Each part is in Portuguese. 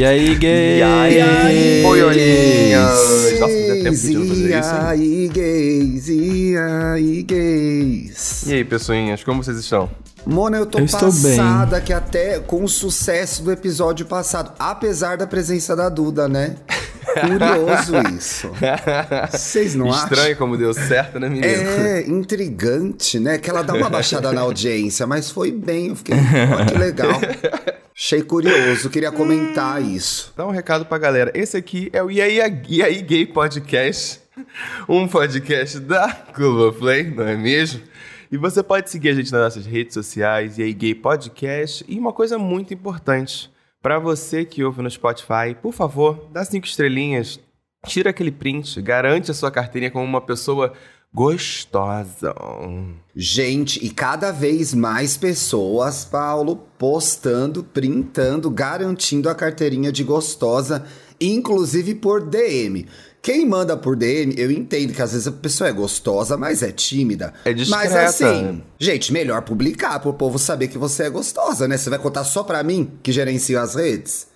E aí, gays? E aí, boiolinhas? Nossa, fazia tempo que não fazia E isso. hein? aí, gays? E aí, gays? E aí, pessoinhas, como vocês estão? Mona, eu tô Eu estou passada que até com o sucesso do episódio passado, apesar da presença da Duda, né? Curioso isso. Vocês não acham? Estranho como deu certo, né, menino? É intrigante, né? Que ela dá uma baixada na audiência, mas foi bem. Eu fiquei, ó, que legal. Achei curioso, queria comentar isso. Dá um recado pra galera. Esse aqui é o E aí, e aí Gay Podcast, um podcast da Globoplay, não é mesmo? E você pode seguir a gente nas nossas redes sociais, E aí Gay Podcast. E uma coisa muito importante, pra você que ouve no Spotify, por favor, dá cinco estrelinhas, tira aquele print, garante a sua carteirinha como uma pessoa gostosa. Gente, e cada vez mais pessoas, Paulo, postando, printando, garantindo a carteirinha de gostosa, inclusive por DM. Quem manda por DM, eu entendo que às vezes a pessoa é gostosa, mas é tímida. É Mas discreta. assim, gente, melhor publicar pro povo saber que você é gostosa, né? Você vai contar só pra mim, que gerencio as redes?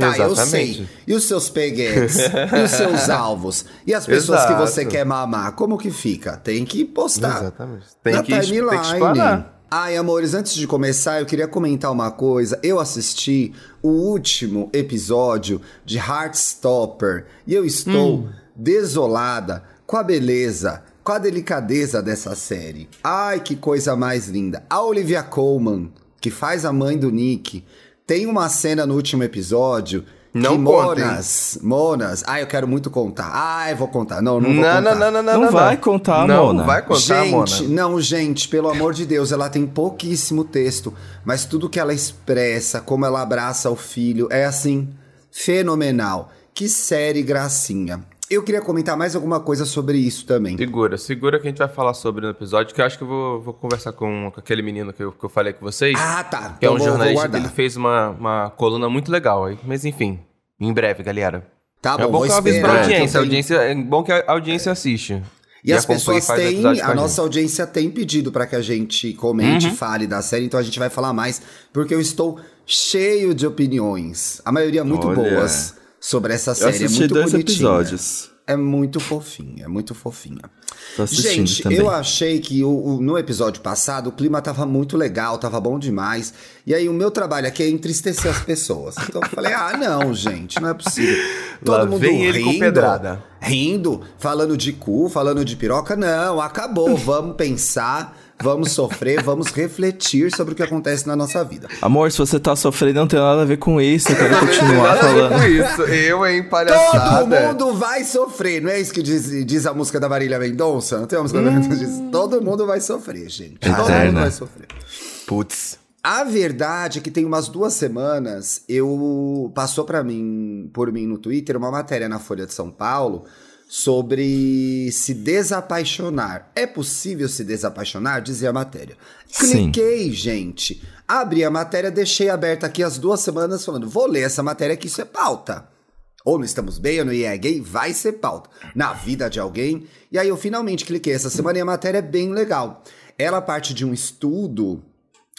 Tá, eu Exatamente. sei. E os seus peguetes? e os seus alvos? E as pessoas que você Exato. quer mamar? Como que fica? Tem que postar Exatamente. Tem na que, tem que timeline. explanar. Ai, amores, antes de começar, eu queria comentar uma coisa. Eu assisti o último episódio de Heartstopper e eu estou Hum. desolada com a beleza, com a delicadeza dessa série. Ai, que coisa mais linda. A Olivia Colman, que faz a mãe do Nick, tem uma cena no último episódio Não que contem. Monas, Monas, ai, eu quero muito contar. Ai, vou contar. Não, não vou Não, contar. não, não, não, não. Não vai contar, não Mona. vai contar, gente, Mona. não, gente, pelo amor de Deus, ela tem pouquíssimo texto, mas tudo que ela expressa, como ela abraça o filho, é assim, fenomenal. Que série gracinha. Eu queria comentar mais alguma coisa sobre isso também. Segura, segura que a gente vai falar sobre no episódio, que eu acho que eu vou, vou conversar com, com aquele menino que eu, que eu falei com vocês. Ah, tá. que é Então um vou- vou jornalista ele fez uma, uma coluna muito legal. aí. Mas enfim, em breve, galera. Tá é bom, bom vou que eu aviso pra audiência. tenho- audiência. É bom que a audiência assiste. E, as acompanha pessoas têm, a gente. nossa audiência tem pedido pra que a gente comente Uhum. e fale da série, então a gente vai falar mais, porque eu estou cheio de opiniões, a maioria muito Olha. boas sobre essa Eu série. é assisti muito dois bonitinha. episódios. É muito fofinha, é muito fofinha. Tô assistindo Gente, também. eu achei que o, o- no episódio passado o clima tava muito legal, tava bom demais. E aí o meu trabalho aqui é entristecer as pessoas. Então eu falei, ah, não, gente, não é possível. Lá vem ele com pedrada. rindo, falando de cu, falando de piroca. Não, acabou. Vamos pensar, vamos sofrer, vamos refletir sobre o que acontece na nossa vida. Amor, se você tá sofrendo, não tem nada a ver com isso. Eu quero continuar Nada a ver falando. com isso. Eu, hein, Todo palhaçada. mundo vai sofrer, não é isso que diz, diz a música da Marília Mendonça? Não tem uma música da Marília Mendonça que diz, Todo mundo vai sofrer, gente. Todo mundo Eterna. vai sofrer. Putz. A verdade é que tem umas duas semanas eu passou para mim por mim no Twitter uma matéria na Folha de São Paulo sobre se desapaixonar. É possível se desapaixonar? Dizia a matéria. Sim. Cliquei, gente. Abri a matéria, deixei aberta aqui as duas semanas falando, vou ler essa matéria que isso é pauta. Ou não estamos bem, ou não é gay, vai ser pauta. Na vida de alguém. E aí eu finalmente cliquei essa semana e a matéria é bem legal. Ela parte de um estudo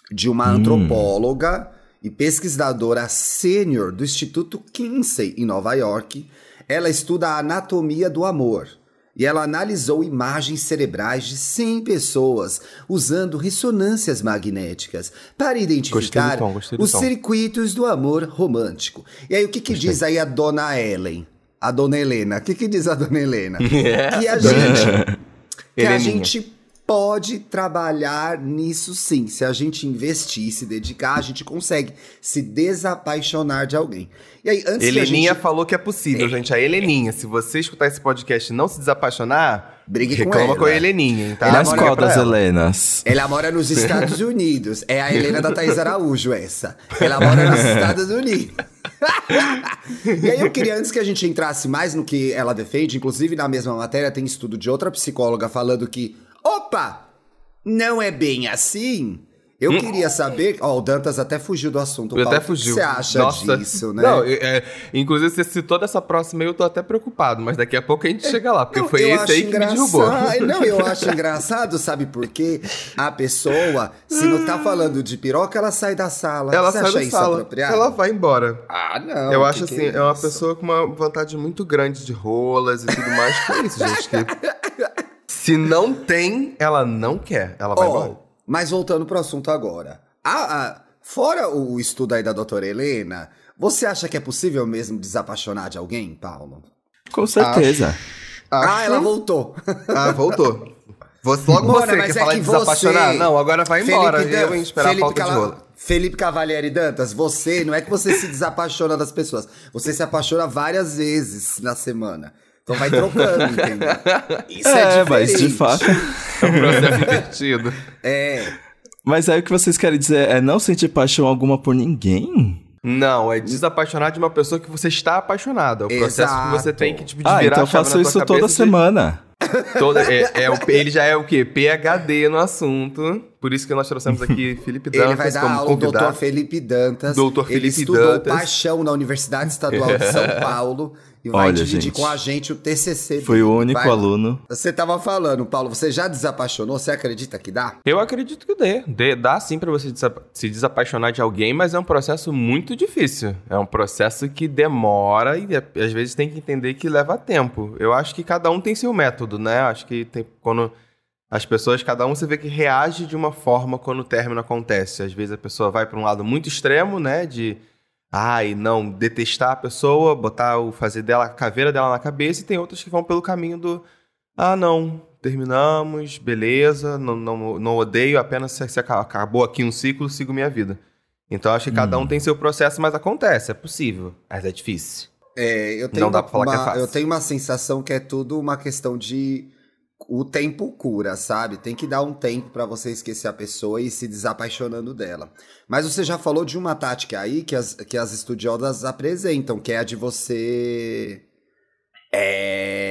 de uma antropóloga e pesquisadora sênior do Instituto Kinsey, em Nova York. Ela estuda a anatomia do amor. E ela analisou imagens cerebrais de 100 pessoas usando ressonâncias magnéticas para identificar tom, os tom. circuitos do amor romântico. E aí, o que, que diz aí a dona Ellen? A dona Helena. O que, que diz a dona Helena? que a gente que a gente pode trabalhar nisso sim. Se a gente investir, se dedicar, a gente consegue se desapaixonar de alguém. E aí, antes Heleninha gente... falou que é possível, gente. A Heleninha, se você escutar esse podcast e não se desapaixonar, Brigue com reclama ela. com a Heleninha, hein, tá? Mas Liga qual das ela. Helenas? Ela mora nos Estados Unidos. É a Helena da Thaís Araújo, essa. Ela mora nos Estados Unidos. e aí eu queria, antes que a gente entrasse mais no que ela defende, inclusive na mesma matéria tem estudo de outra psicóloga falando que, opa, não é bem assim. Eu queria saber, ó, o Dantas até fugiu do assunto. Eu Paulo, até fugiu. O que você acha Nossa. disso, né? Não, é, inclusive você citou dessa próxima aí, eu tô até preocupado, mas daqui a pouco a gente chega lá, porque Não, foi esse aí que me derrubou. engraçado- Não, eu acho engraçado, sabe por quê? A pessoa, se não tá falando de piroca, ela sai da sala. Ela Você sai acha da isso sala, apropriado? ela vai embora. Ah, não. eu acho que assim, é, uma isso? pessoa com uma vontade muito grande de rolas e tudo mais. Que é isso, gente? Que se não tem, ela não quer. Ela vai Ó, embora. mas voltando pro assunto agora. A- a- fora o estudo aí da doutora Helena, você acha que é possível mesmo desapaixonar de alguém, Paulo? Com certeza. Ah, ela voltou. Ah, voltou. Você, logo Mona, você mas quer é falar que de desapaixonar? você- Não, agora vai embora. Felipe Dan- eu esperar Felipe a pauta de Cala- rola. Felipe Cavalieri Dantas, você, não é que você se desapaixona das pessoas, você se apaixona várias vezes na semana. Então vai trocando, entendeu? Isso é, É, mas de fato. É um processo invertido. É. Mas aí o que vocês querem dizer é não sentir paixão alguma por ninguém? Não, é desapaixonar de uma pessoa que você está apaixonado. É o processo que você Exato. tem que, tipo, de Ah, virar então a chave faço isso toda de- semana. Toda, é, é o- ele já é o quê? PHD no assunto. Por isso que nós trouxemos aqui Felipe Dantas Ele vai dar como aula, o doutor convidado. Felipe Dantas. Doutor Ele Felipe estudou Dantas. paixão na Universidade Estadual de São Paulo e vai Olha, dividir gente. com a gente o TCC dele. o único Vai aluno. Você tava falando, Paulo, você já desapaixonou? Você acredita que dá? Eu acredito que dê. dê. Dá sim pra você desa- se desapaixonar de alguém, mas é um processo muito difícil. É um processo que demora e é- às vezes tem que entender que leva tempo. Eu acho que cada um tem seu método, né? Acho que tem quando as pessoas, cada um você vê que reage de uma forma quando o término acontece. Às vezes a pessoa vai pra um lado muito extremo, né? De ai, não, detestar a pessoa, botar o fazer dela a caveira dela na cabeça, e tem outras que vão pelo caminho do ah, não, terminamos, beleza, não, não, não odeio, apenas se, se aca- acabou aqui um ciclo, sigo minha vida. Então acho que cada um tem seu processo, mas acontece, é possível, mas é difícil. É, eu tenho Não dá uma, pra falar que é uma- fácil. Eu tenho uma sensação que é tudo uma questão de o tempo cura, sabe? Tem que dar um tempo pra você esquecer a pessoa e se desapaixonando dela. Mas você já falou de uma tática aí que as, que as estudiosas apresentam, que é a de você é,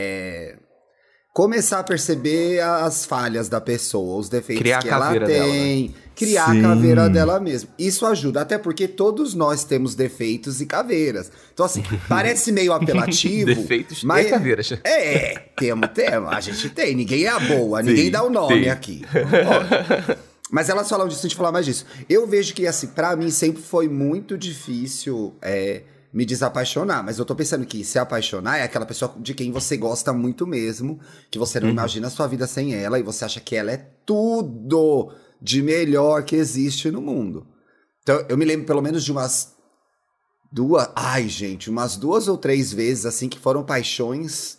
começar a perceber as falhas da pessoa, os defeitos Criar a que ela caveira dela, né? tem, criar Sim. a caveira dela mesmo. Isso ajuda, até porque todos nós temos defeitos e caveiras. Então, assim, parece meio apelativo. Defeitos mas e caveiras. É, temos, temos. A gente tem. Ninguém é a boa, ninguém dá o nome tem. aqui. Ó, Mas elas falam disso, a gente falar mais disso. Eu vejo que, assim, pra mim sempre foi muito difícil é, me desapaixonar. Mas eu tô pensando que se apaixonar é aquela pessoa de quem você gosta muito mesmo, que você não Uhum. imagina a sua vida sem ela e você acha que ela é tudo de melhor que existe no mundo. Então, eu me lembro pelo menos de umas duas. Ai, gente, umas duas ou três vezes, assim, que foram paixões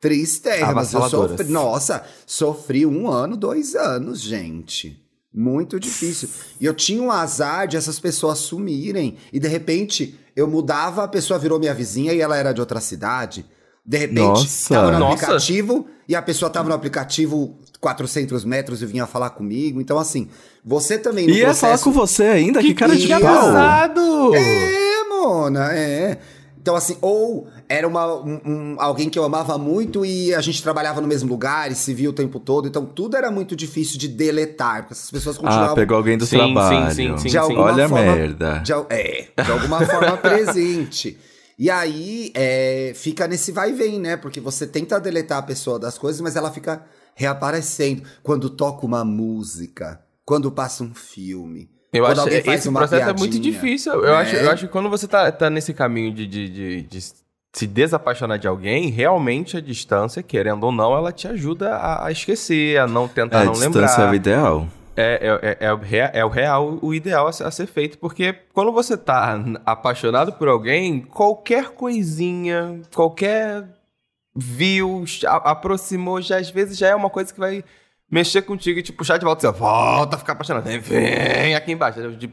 tristérrimas. Eu sofri, nossa, sofri um ano, dois anos, gente. Muito difícil. E eu tinha um azar de essas pessoas sumirem. E de repente eu mudava, a pessoa virou minha vizinha e ela era de outra cidade. De repente, Nossa. tava no Nossa. aplicativo e a pessoa tava no aplicativo 400 metros e vinha falar comigo. Então, assim, você também ia falar processo... com você ainda? Que, cara de que pau. É, Mona, é. Então, assim, ou era uma, um- alguém que eu amava muito e a gente trabalhava no mesmo lugar e se via o tempo todo. Então, tudo era muito difícil de deletar, porque essas pessoas continuavam... Ah, pegou alguém do Sim, sim, trabalho. sim, sim, de alguma Olha a forma, merda. De, é, de alguma forma presente. E aí é, fica nesse vai e vem, né? Porque você tenta deletar a pessoa das coisas, mas ela fica reaparecendo. Quando toca uma música, quando passa um filme. Eu quando acho alguém que esse processo é muito piadinha, difícil. Eu, né? acho, eu acho que quando você tá, tá nesse caminho de, de, de, de se desapaixonar de alguém, realmente a distância, querendo ou não, ela te ajuda a, a esquecer, a não tentar É, a não distância lembrar. é o ideal. É, é, é, é o é o real, o ideal a ser, a ser feito, porque quando você tá apaixonado por alguém, qualquer coisinha, qualquer viu, a- aproximou, já às vezes já é uma coisa que vai mexer contigo e te puxar de volta. Você volta a ficar apaixonado. Vem, Vem aqui embaixo. De,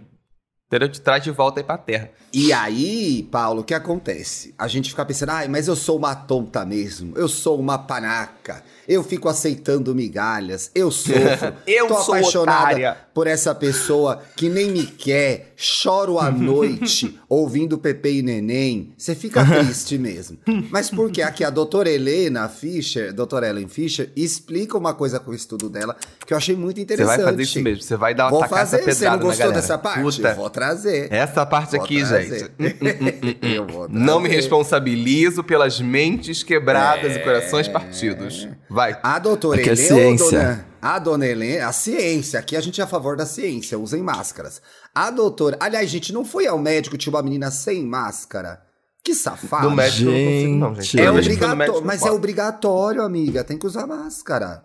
entendeu? Te traz de volta aí pra terra. E aí, Paulo, o que acontece? A gente fica pensando, ai, mas eu sou uma tonta mesmo, eu sou uma panaca, eu fico aceitando migalhas, eu sofro, Eu tô sou apaixonada otária. por essa pessoa que nem me quer, choro à noite ouvindo Pepe e Neném, você fica triste mesmo. Mas porque aqui a doutora Helena Fischer, doutora Ellen Fischer, explica uma coisa com o estudo dela que eu achei muito Você interessante. vai fazer isso mesmo. Você vai dar uma Vou fazer, essa você não pedrada gostou dessa parte? Puta, Vou trazer. essa parte Vou aqui, trazer. gente. Eu vou Não me trazer. responsabilizo pelas mentes quebradas É. e corações partidos. Vai. A doutora é Helena, ou ciência. dona- a dona Helena, a ciência, aqui a gente é a favor da ciência, usem máscaras. A doutora, aliás, gente, não foi ao médico tinha uma menina sem máscara? Que safado. Do médico eu não consigo, não, gente. Gente. É no obrigatório, mas é obrigatório, amiga, tem que usar máscara.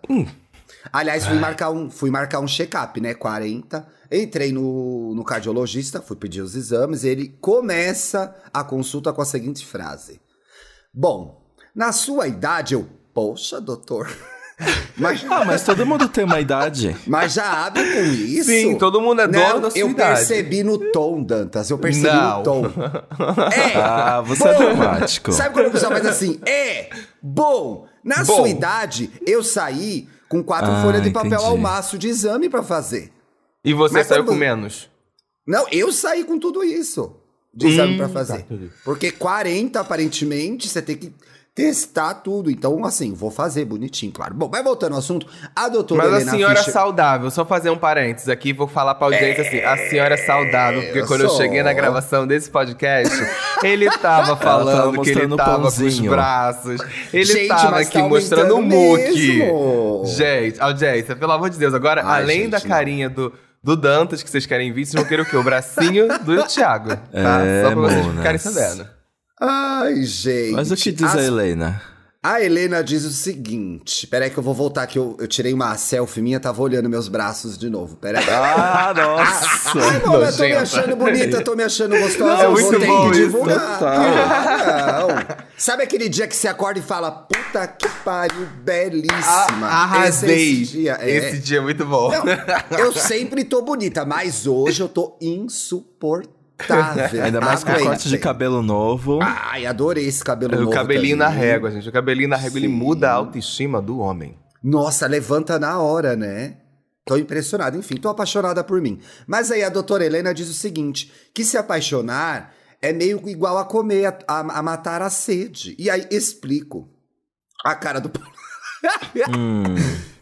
Aliás, fui marcar um, fui marcar um check-up, né, 40. Entrei no, no cardiologista, fui pedir os exames, e ele começa a consulta com a seguinte frase: Bom, na sua idade eu, poxa, doutor. Mas, Ah, mas todo mundo tem uma idade. mas já abre com isso? Sim, todo mundo é dono Não, da sua eu idade. percebi no tom, Dantas. Eu percebi Não. no tom. É. Ah, você é bom. dramático. Sabe quando o pessoal faz assim? É. Bom. Na Bom. sua idade, eu saí com quatro Ah, folhas de papel entendi. ao maço de exame pra fazer. E você Mas saiu quando- com menos. Não, eu saí com tudo isso de exame Hum, pra tá, fazer. entendi. Porque 40, aparentemente, você tem que testar tudo. Então, assim, vou fazer bonitinho, claro. Bom, mas voltando ao assunto, a doutora Mas a Helena senhora é Fischer... saudável, só fazer um parênteses aqui, vou falar pra audiência assim, a senhora é saudável, porque eu quando eu sou. cheguei na gravação desse podcast, ele tava falando que ele tava com os pãozinho. braços, ele Gente, tava aqui tá mostrando o muque. Gente, audiência, pelo amor de Deus, agora, Ai, além gente, da não. carinha do, do Dantas, que vocês querem ver, vocês vão querer o quê? O bracinho do Thiago, tá? É, Só pra vocês monas. ficarem sabendo. Ai, gente. Mas o que diz As- a Helena? A Helena diz o seguinte. Peraí que eu vou voltar que eu, eu tirei uma selfie minha, tava olhando meus braços de novo. Peraí. Ah, nossa. Ai, mano, eu tô me achando bonita, tô me achando gostosa. Não, é eu vou muito ter bom que divulgar. Ah, não. Sabe aquele dia que você acorda e fala, puta que pariu, belíssima. A- arrasei. Esse dia, é. Esse dia é muito bom. Não, eu sempre tô bonita, mas hoje eu tô insuportável. Ainda mais com corte de cabelo novo. Ai, adorei esse cabelo o novo cabelinho na também. régua, gente. O cabelinho na régua, ele Sim. muda a autoestima do homem. Nossa, levanta na hora, né? Tô impressionada. Enfim, tô apaixonada por mim. Mas aí a doutora Helena diz o seguinte: que se apaixonar é meio igual a comer, a, a- a matar a sede. E aí explico. A cara do. Hum.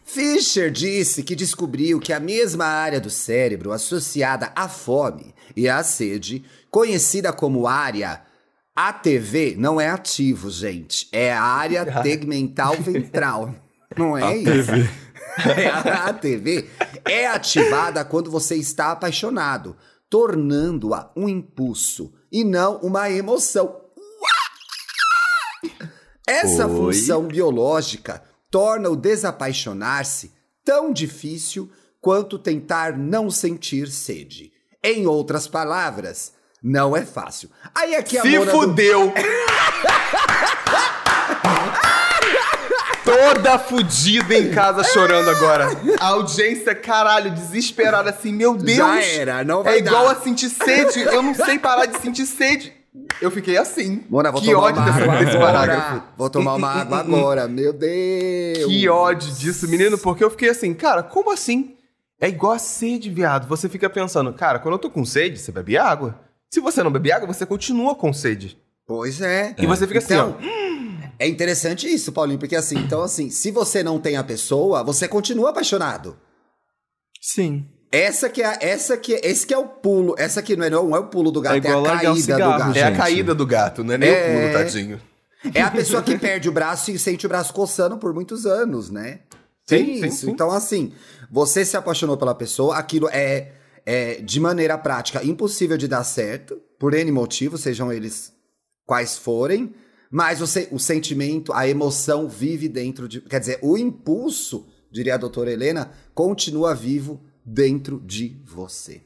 Fischer disse que descobriu que a mesma área do cérebro associada à fome e à sede, conhecida como área ATV, não é ativo, gente. É a área tegmental ventral. Não é isso? É, a ATV é ativada quando você está apaixonado, tornando-a um impulso e não uma emoção. Essa Oi? função biológica torna o desapaixonar-se tão difícil quanto tentar não sentir sede. Em outras palavras, não é fácil. Aí aqui a Se Mona do- fudeu! Toda fudida em casa chorando agora. A audiência, caralho, desesperada assim, meu Deus. Já era, não vai É igual dar. a sentir sede. Eu não sei parar de sentir sede. Eu fiquei assim. Mona, vou que tomar ódio dessa, desse agora. parágrafo. Vou tomar uma água agora, meu Deus. Que ódio disso, menino, porque eu fiquei assim, cara, como assim? É igual a sede, viado. Você fica pensando, cara, quando eu tô com sede, você bebe água. Se você não bebe água, você continua com sede. Pois é. E você fica assim, Então, ó. é interessante isso, Paulinho, porque assim, então assim, se você não tem a pessoa, você continua apaixonado. Sim. Essa que é, essa que é, esse que é o pulo, essa que não é, não é o pulo do gato, é, igual a caída cigarro, do gato. É a gente. caída do gato, não é nem É. o pulo, tadinho. É a pessoa que perde o braço e sente o braço coçando por muitos anos, né? Sim, Tem sim, isso. sim. Então, assim, você se apaixonou pela pessoa, aquilo é, é, de maneira prática, impossível de dar certo, por N motivos, sejam eles quais forem, mas você, o sentimento, a emoção vive dentro de. Quer dizer, o impulso, diria a doutora Helena, continua vivo dentro de você.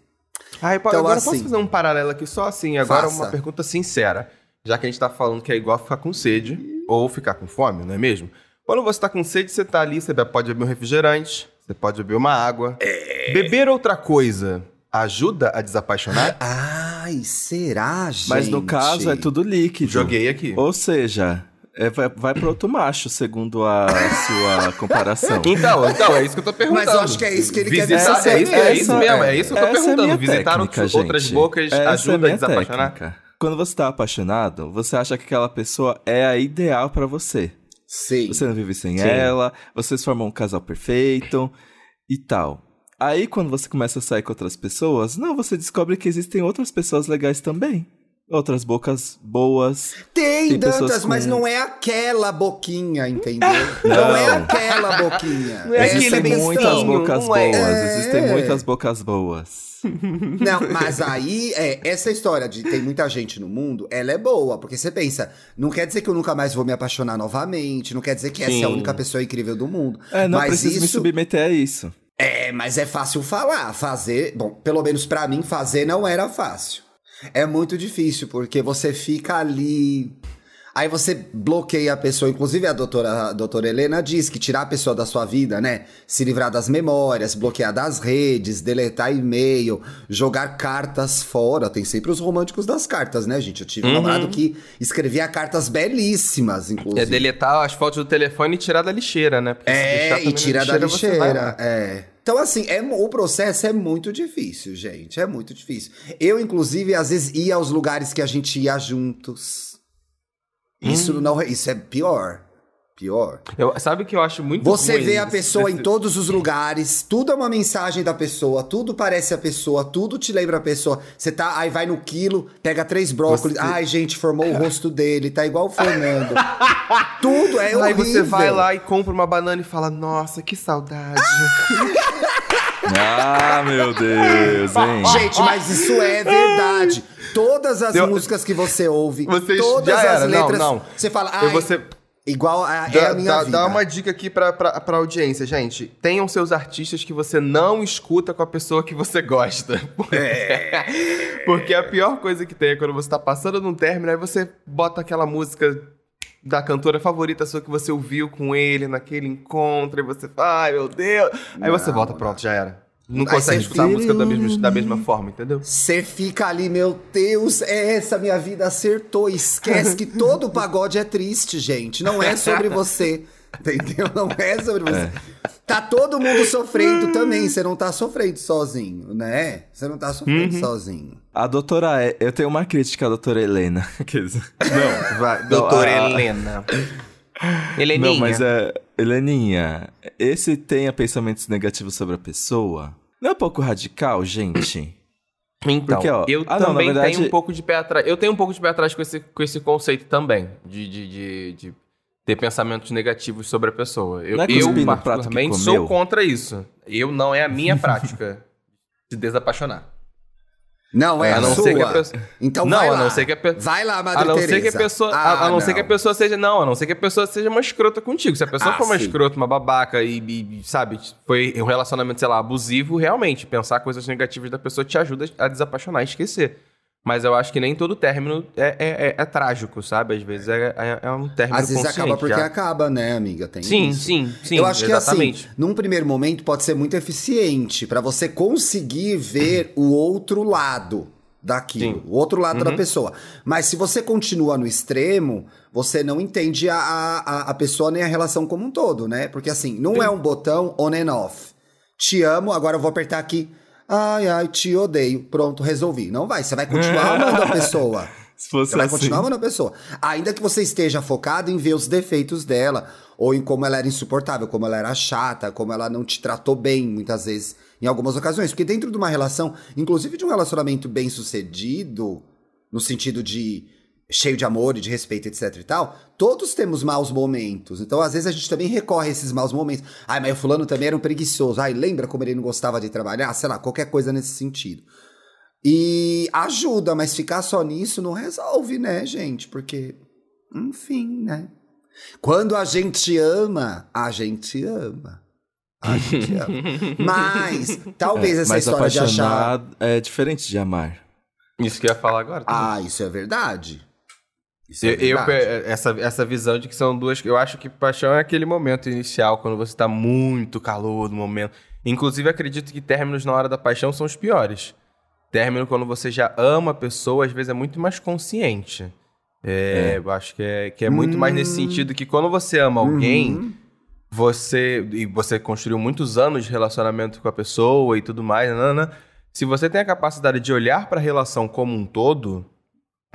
Então, agora assim- posso fazer um paralelo aqui só assim? Agora Faça. uma pergunta sincera. Já que a gente tá falando que é igual ficar com sede ou ficar com fome, não é mesmo? Quando você tá com sede, você tá ali, você pode beber um refrigerante, você pode beber uma água. É. Beber outra coisa ajuda a desapaixonar? Ai, será, gente? Mas no caso é tudo líquido. Joguei aqui. Ou seja, é, vai, vai pro outro macho, segundo a sua comparação. Então, então, é isso que eu tô perguntando. Mas eu acho que é isso que ele quer Visitar, dizer. É isso, é isso Essa- mesmo, é isso que eu tô é a perguntando. minha Visitar técnica, outras gente. bocas Essa é ajuda a minha desapaixonar? técnica. Quando você tá apaixonado, você acha que aquela pessoa é a ideal pra você. Sim. Você não vive sem Sim. ela, vocês formam um casal perfeito e tal. Aí quando você começa a sair com outras pessoas, não, você descobre que existem outras pessoas legais também. Outras bocas boas. Tem, Tem pessoas Dantas, com- mas não é aquela boquinha, entendeu? Não, é Não. aquela boquinha. Não é Existem muitas bocas não é? boas, É. existem muitas bocas boas. Não, mas aí, é, essa história de tem muita gente no mundo, ela é boa, porque você pensa, não quer dizer que eu nunca mais vou me apaixonar novamente, não quer dizer que essa é a Sim. única pessoa incrível do mundo. É, não mas preciso me isso, submeter a isso. É, mas é fácil falar, fazer, bom, pelo menos pra mim, fazer não era fácil. É muito difícil, porque você fica ali. Aí você bloqueia a pessoa, inclusive a doutora, a doutora Helena diz que tirar a pessoa da sua vida, né? Se livrar das memórias, bloquear das redes, deletar e-mail, jogar cartas fora. Tem sempre os românticos das cartas, né, gente? Eu tive um namorado que escrevia cartas belíssimas, inclusive. É deletar as fotos do telefone e tirar da lixeira, né? Porque É, e na tira da vai lixeira. É. Então, assim, é, o processo é muito difícil, gente. É muito difícil. Eu, inclusive, às vezes ia aos lugares que a gente ia juntos. Isso Hum. não. Isso é pior. Pior. Eu, sabe o que eu acho muito Você vê a pessoa em todos os lugares, tudo é uma mensagem da pessoa, tudo parece a pessoa, tudo te lembra a pessoa. Você tá, aí vai no quilo, pega três brócolis, Você- ai gente, formou o rosto dele, tá igual o Fernando. tudo é Aí horrível. você vai lá e compra uma banana e fala, nossa, que saudade. Ah, meu Deus, hein? Gente, mas isso é verdade. Todas as Eu- músicas que você ouve, todas as era, não, letras, não. você fala, Eu vou ser- igual a, é Dá, a minha dá- vida. dá uma dica aqui pra, pra, pra audiência, gente. Tenham seus artistas que você não escuta com a pessoa que você gosta. É. Porque a pior coisa que tem é quando você tá passando num término, aí você bota aquela música da cantora favorita sua que você ouviu com ele naquele encontro, e você fala, ai meu Deus. Aí você Não, volta, não. pronto, já era. Não Aí consegue escutar a fica- música da mesma, da mesma forma, entendeu? Você fica ali, meu Deus, é essa minha vida acertou. Esquece que todo pagode é triste, gente. Não é sobre você. Entendeu? Não é sobre você. Tá todo mundo sofrendo também. Você não tá sofrendo sozinho, né? Você não tá sofrendo sozinho. A doutora, eu tenho uma crítica à doutora Helena. Não, vai. não, Doutora a- Helena. Heleninha. Não, mas é. Heleninha, esse tenha pensamentos negativos sobre a pessoa. Não é um pouco radical, gente? Então, Porque, ó, eu ah, não, também verdade- tenho um pouco de pé atrás. Eu tenho um pouco de pé atrás com esse, com esse conceito também, de, de, de, de ter pensamentos negativos sobre a pessoa. Eu, Não é eu particularmente, sou contra isso. Eu não é a minha prática de desapaixonar. Não é A a, não sua. ser que a pessoa- Então Não, vai a lá. não ser que a pe- Vai lá, Madre A não ser que a pessoa, a, Ah, a não, ser que a pessoa seja, não, a não ser que a pessoa seja uma escrota contigo. Se a pessoa Ah, for uma sim. escrota, uma babaca e, e- e, sabe, foi um relacionamento, sei lá, abusivo, realmente pensar coisas negativas da pessoa te ajuda a desapaixonar e esquecer. Mas eu acho que nem todo término é, é, é- é trágico, sabe? Às vezes é, é- é um término Às vezes acaba porque já. acaba, né, amiga? Tem Sim, isso. sim, sim, Eu acho exatamente. que assim, num primeiro momento pode ser muito eficiente pra você conseguir ver o outro lado daquilo, Sim. o outro lado Uhum. da pessoa. Mas se você continua no extremo, você não entende a, a, a pessoa nem a relação como um todo, né? Porque assim, não é um botão on and off. Te amo, agora eu vou apertar aqui. Ai, ai, te odeio. Pronto, resolvi. Não vai, você vai continuar amando a pessoa. Se fosse Você vai assim. continuar amando a pessoa. Ainda que você esteja focado em ver os defeitos dela, ou em como ela era insuportável, como ela era chata, como ela não te tratou bem, muitas vezes, em algumas ocasiões. Porque dentro de uma relação, inclusive de um relacionamento bem sucedido, no sentido de cheio de amor e de respeito, etc e tal, todos temos maus momentos. Então, às vezes, a gente também recorre a esses maus momentos. Ai, mas o fulano também era um preguiçoso. Ai, lembra como ele não gostava de trabalhar? Sei lá, qualquer coisa nesse sentido. E ajuda, mas ficar só nisso não resolve, né, gente? Porque, enfim, né? Quando a gente ama, a gente ama. A gente ama. Mas, talvez essa Mas história de achar. é diferente de amar. Isso que eu ia falar agora. também. Ah, isso é verdade. Isso é Eu, eu- verdade. essa, essa visão de que são duas. Eu acho que paixão é aquele momento inicial, quando você tá muito calor no momento. Inclusive, acredito que términos na hora da paixão são os piores. Término quando você já ama a pessoa, às vezes é muito mais consciente. É, Eu acho que é, que é muito mais nesse sentido que quando você ama alguém, você. E você construiu muitos anos de relacionamento com a pessoa e tudo mais, nanana, se você tem a capacidade de olhar para a relação como um todo,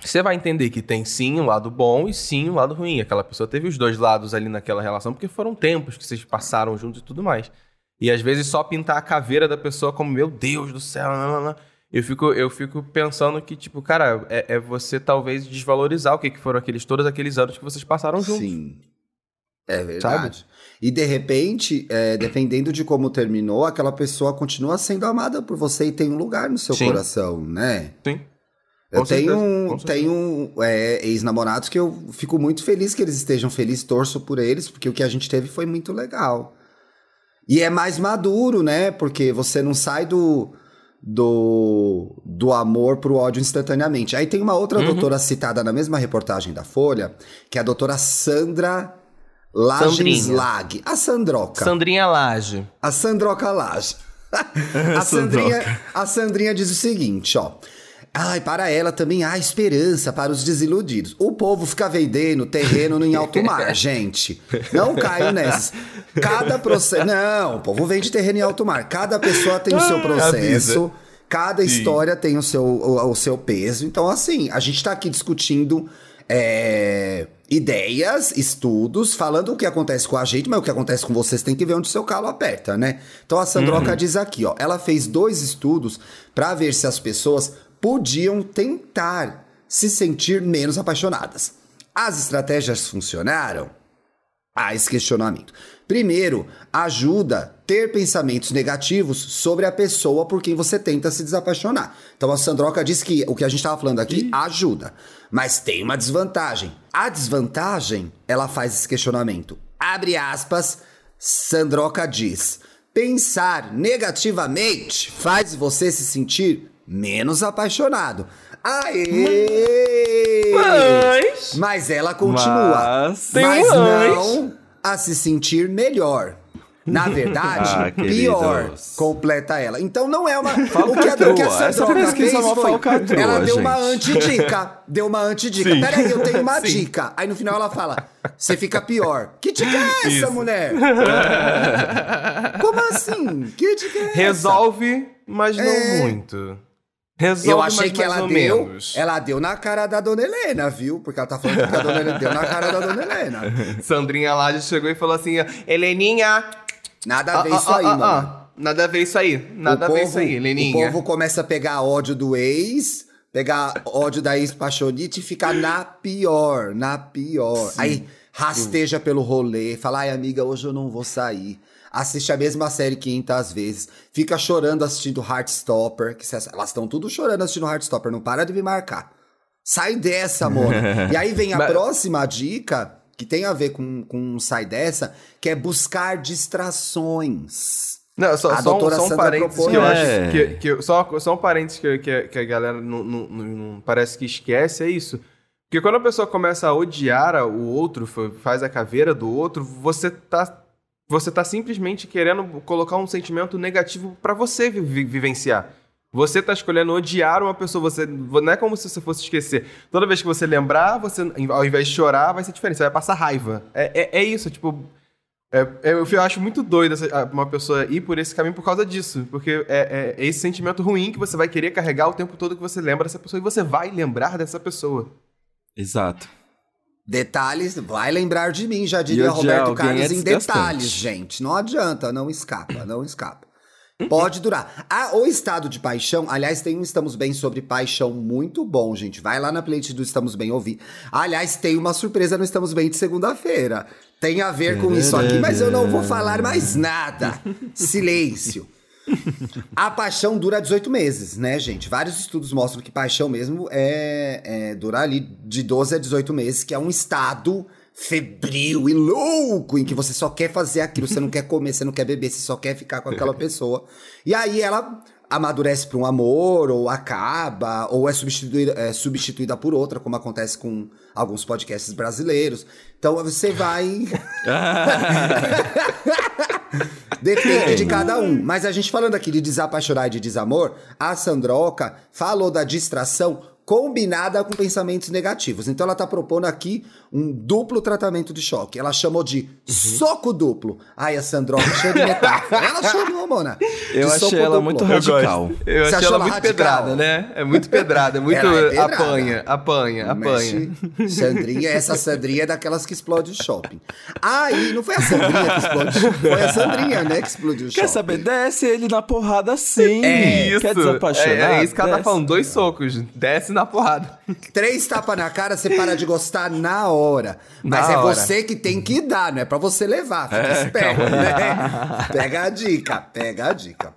você vai entender que tem sim um lado bom e sim um lado ruim. Aquela pessoa teve os dois lados ali naquela relação, porque foram tempos que vocês passaram juntos e tudo mais. E às vezes só pintar a caveira da pessoa como, meu Deus do céu, nanana, eu fico, eu fico pensando que, tipo, cara, é, é você talvez desvalorizar o que, que foram aqueles todos aqueles anos que vocês passaram juntos. Sim. É verdade. E de repente, é, dependendo de como terminou, aquela pessoa continua sendo amada por você e tem um lugar no seu Sim. coração, né? Sim. Eu certeza, tenho, tenho é, ex-namorados que eu fico muito feliz que eles estejam felizes, torço por eles, porque o que a gente teve foi muito legal. E é mais maduro, né? Porque você não sai do, do, do amor pro ódio instantaneamente. Aí tem uma outra Uhum. doutora citada na mesma reportagem da Folha, que é a doutora Sandra Lagenslag. A Sandroca. Sandrinha Laje. A Sandroca Laje. a, Sandrinha, a Sandrinha diz o seguinte, ó. Ai, para ela também há esperança para os desiludidos. O povo fica vendendo terreno em alto mar, gente. Não caio nessas. Cada processo. Não, o povo vende terreno em alto mar. Cada pessoa tem o seu processo. avisa. Cada história tem o seu, o, o seu peso. Então, assim, a gente tá aqui discutindo é, ideias, estudos, falando o que acontece com a gente, mas o que acontece com vocês tem que ver onde o seu calo aperta, né? Então a Sandroca diz aqui, ó, ela fez dois estudos para ver se as pessoas podiam tentar se sentir menos apaixonadas. As estratégias funcionaram? Há esse questionamento. Primeiro, ajuda ter pensamentos negativos sobre a pessoa por quem você tenta se desapaixonar. Então a Sandroca diz que o que a gente estava falando aqui ajuda, mas tem uma desvantagem. A desvantagem, ela faz esse questionamento. Abre aspas, Sandroca diz: pensar negativamente faz você se sentir menos apaixonado. Aê! Mas. Mas ela continua. Mas- Tem mas não a se sentir melhor. Na verdade, Ah, pior, queridos. completa ela. Então não é uma. o que a, Falcatrua. o que a Essa Sandroca fez é uma foi. falcatrua, Ela deu uma gente. antidica. Deu uma antidica. Sim. Peraí, eu tenho uma Sim. dica. Aí no final ela fala: você fica pior. Que dica é essa, Isso. mulher? Como assim? Que dica é essa? Resolve, mas não É. muito. Resolve, Eu achei que ela deu. menos. Ela deu na cara da dona Helena, viu? Porque ela tá falando que a dona Helena deu na cara da dona Helena. Sandrinha Laje chegou e falou assim: Heleninha. Nada a ver ah, isso ah, aí, ah, mano. ah. Nada a ver isso aí. Nada a o ver povo, isso aí, O Heleninha. povo começa a pegar ódio do ex, pegar ódio da ex-paixonite e ficar na pior, na pior. Aí rasteja pelo rolê, fala, ai amiga, hoje eu não vou sair. Assiste a mesma série 500 vezes. Fica chorando assistindo Heartstopper. Que elas estão tudo chorando assistindo Heartstopper. Não para de me marcar. Sai dessa, Mona. e aí vem a Mas- próxima dica, que tem a ver com, com sai dessa, que é buscar distrações. Não, só, A só, um, só um parênteses que eu É. acho que, que eu- só, só um parênteses que, que, que a galera não, não- não- parece que esquece, é isso. Porque quando a pessoa começa a odiar o outro, fa- faz a caveira do outro, você tá, você tá simplesmente querendo colocar um sentimento negativo pra você vi- vi- vivenciar. Você tá escolhendo odiar uma pessoa, você não é como se você fosse esquecer. Toda vez que você lembrar, você ao invés de chorar, vai ser diferente, você vai passar raiva. É, é, é isso, tipo, é, é, eu eu acho muito doido essa- uma pessoa ir por esse caminho por causa disso. Porque é- é esse sentimento ruim que você vai querer carregar o tempo todo que você lembra dessa pessoa e você vai lembrar dessa pessoa. Exato. Detalhes, vai lembrar de mim, já diria E Roberto alguém Carlos é em detalhes, gente. Não adianta, não escapa, não escapa. Pode durar. Ah, o estado de paixão, aliás, tem um Estamos Bem sobre paixão muito bom, gente. Vai lá na playlist do Estamos Bem ouvir. Aliás, tem uma surpresa no Estamos Bem de segunda-feira. Tem a ver com isso aqui, mas eu não vou falar mais nada. Silêncio. A paixão dura 18 meses, né, gente? Vários estudos mostram que paixão mesmo é, é dura ali de 12 a 18 meses, que é um estado febril e louco em que você só quer fazer aquilo, você não quer comer, você não quer beber, você só quer ficar com aquela pessoa. E aí ela amadurece para um amor, ou acaba, ou é substituída, é substituída por outra, como acontece com alguns podcasts brasileiros. Então você vai. Depende de cada um. Mas a gente falando aqui de desapaixonar e de desamor, a Sandroca falou da distração combinada com pensamentos negativos. Então ela tá propondo aqui um duplo tratamento de choque. Ela chamou de Uhum. soco duplo. Ai, a Sandroca cheia de metáfora. Ela chamou, Mona. de Eu soco achei ela duplo. muito Eu radical. Eu Você achei achou ela ela muito radical? pedrada, né? É muito pedrada, é muito é pedrada. apanha, apanha, apanha. Mexe. Sandrinha, essa Sandrinha é daquelas que explode o shopping. Aí, não foi a Sandrinha que explodiu, foi a Sandrinha, né, que explodiu o shopping. Quer saber? Desce ele na porrada sim. Isso. Quer desapaixonar? É, é isso que ela tá falando, dois socos, desce na porrada. Três tapas na cara, você para de gostar na hora. Mas Na é hora. você que tem que dar, não é pra você levar. Fica É, esperto, né? Pega a dica, pega a dica.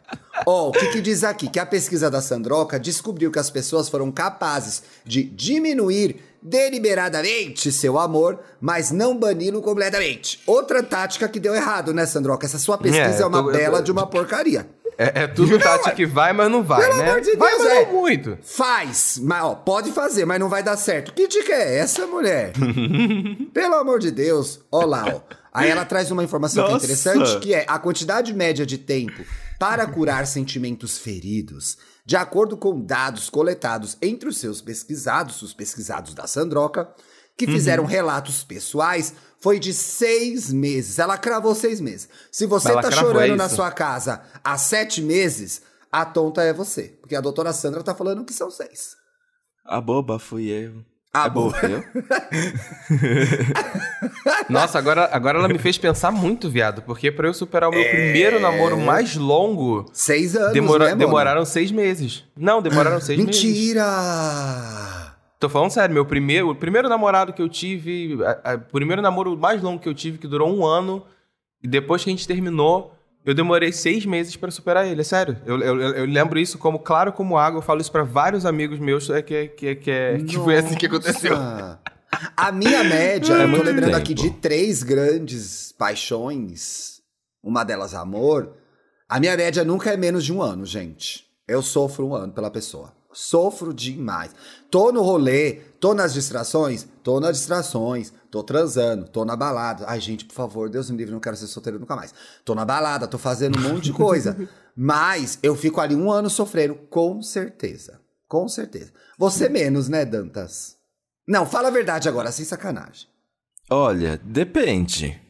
Ó, o que, que diz aqui? Que a pesquisa da Sandroca descobriu que as pessoas foram capazes de diminuir deliberadamente seu amor, mas não bani-lo completamente. Outra tática que deu errado, né, Sandroca? Essa sua pesquisa É, é, uma tô- bela tô- de uma porcaria. É, é tudo Tati que vai, mas não vai, Pelo né? amor de vai, Deus, mas é. não muito. Faz, mas ó, pode fazer, mas não vai dar certo. Que dica é essa, mulher? Pelo amor de Deus, ó lá, ó. Aí ela traz uma informação que é interessante, que é a quantidade média de tempo para curar sentimentos feridos, de acordo com dados coletados entre os seus pesquisados, os pesquisados da Sandroca, que fizeram relatos pessoais, foi de seis meses. Ela cravou seis meses. Se você tá chorando é na sua casa há sete meses, a tonta é você. Porque a doutora Sandra tá falando que são seis. A boba fui eu. A é boba eu? Nossa, agora, agora ela me fez pensar muito, viado, porque pra eu superar o meu primeiro namoro mais longo, Seis anos, demora- né, demoraram seis meses. Não, demoraram seis meses. Mentira! Tô falando sério, meu primeiro, o primeiro namorado que eu tive, o primeiro namoro mais longo que eu tive, que durou um ano, e depois que a gente terminou, eu demorei seis meses pra superar ele, é sério. Eu, eu, eu- lembro isso como claro como água, eu falo isso pra vários amigos meus, é que, que, que, é- que foi assim que aconteceu. A minha média, É eu tô lembrando tempo. aqui de três grandes paixões, uma delas amor. A minha média nunca é menos de um ano, gente. Eu sofro um ano pela pessoa. Sofro demais. Tô no rolê, tô nas distrações, tô nas distrações, tô transando, tô na balada. Ai, gente, por favor, Deus me livre, não quero ser solteiro nunca mais. Tô na balada, tô fazendo um monte de coisa. Mas eu fico ali um ano sofrendo, com certeza. Com certeza. Você menos, né, Dantas? Não, fala a verdade agora, sem sacanagem. Olha, depende.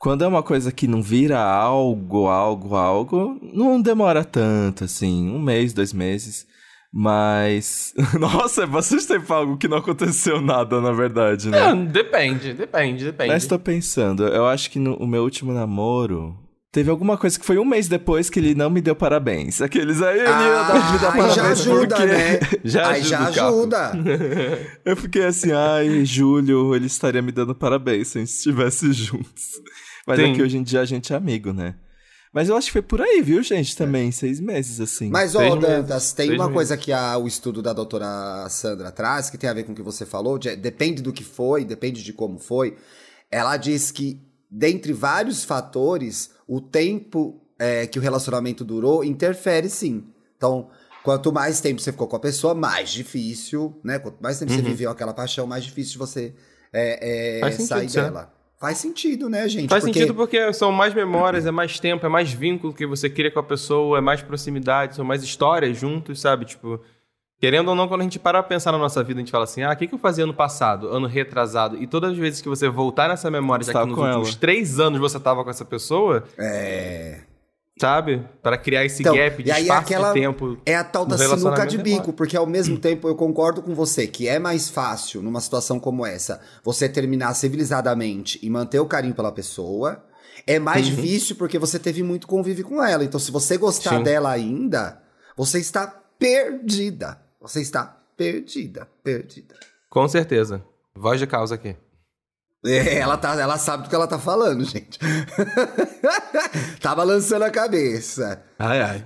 Quando é uma coisa que não vira algo, algo, algo, não demora tanto, assim, um mês, dois meses. Mas. Nossa, é bastante tempo algo que não aconteceu nada, na verdade, né? É, depende, depende, depende. Mas tô pensando, eu acho que no o meu último namoro. Teve alguma coisa que foi um mês depois que ele não me deu parabéns. Aqueles aí ele ia dar- me Ah, aí parabéns já ajuda, porque... né? Já aí já ajuda Caco. ajuda. Eu fiquei assim, ai, Júlio, ele estaria me dando parabéns se a gente estivesse juntos. Mas Sim. é que hoje em dia a gente é amigo, né? Mas eu acho que foi por aí, viu, gente, também, seis meses, assim. Mas, ó, Dantas, tem uma meses. coisa que a- o estudo da doutora Sandra traz, que tem a ver com o que você falou, de- depende do que foi, depende de como foi. Ela diz que, dentre vários fatores, o tempo é, que o relacionamento durou interfere sim. Então, quanto mais tempo você ficou com a pessoa, mais difícil, né? Quanto mais tempo você viveu aquela paixão, mais difícil de você é, é, Uhum. Sentido, sair sim. dela. Faz sentido, né, gente? Faz Porque- sentido porque são mais memórias, é mais tempo, é mais vínculo que você cria com a pessoa, é mais proximidade, são mais histórias juntos, sabe? Tipo, querendo ou não, quando a gente parar pra pensar na nossa vida, a gente fala assim, ah, o que, que eu fazia ano passado, ano retrasado? E todas as vezes que você voltar nessa memória, já que nos últimos ela. três anos você tava com essa pessoa, É. sabe? Para criar esse Então, gap de aí espaço aquela- de tempo. É a tal da sinuca de bico, porque ao mesmo tempo eu concordo com você que é mais fácil, numa situação como essa, você terminar civilizadamente e manter o carinho pela pessoa. É mais Uhum. difícil porque você teve muito convívio com ela. Então, se você gostar Sim. dela ainda, você está perdida. Você está perdida, perdida. Com certeza. Voz de causa aqui. É, ela, tá, ela sabe do que ela tá falando, gente. tá balançando a cabeça. Ai, ai.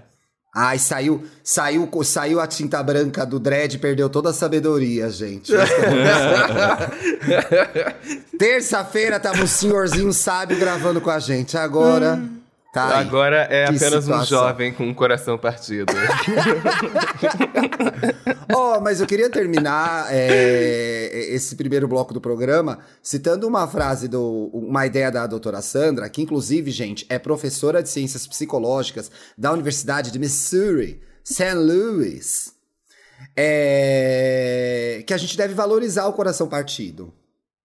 Ai, saiu, saiu, saiu a tinta branca do dread, perdeu toda a sabedoria, gente. Terça-feira tava um senhorzinho sábio gravando com a gente. Agora, tá. Agora é apenas um situação. jovem com um coração partido. Ó, mas eu queria terminar é, esse primeiro bloco do programa citando uma frase, do, uma ideia da doutora Sandra, que inclusive, gente, é professora de ciências psicológicas da Universidade de Missouri, St. Louis. é que a gente deve valorizar o coração partido,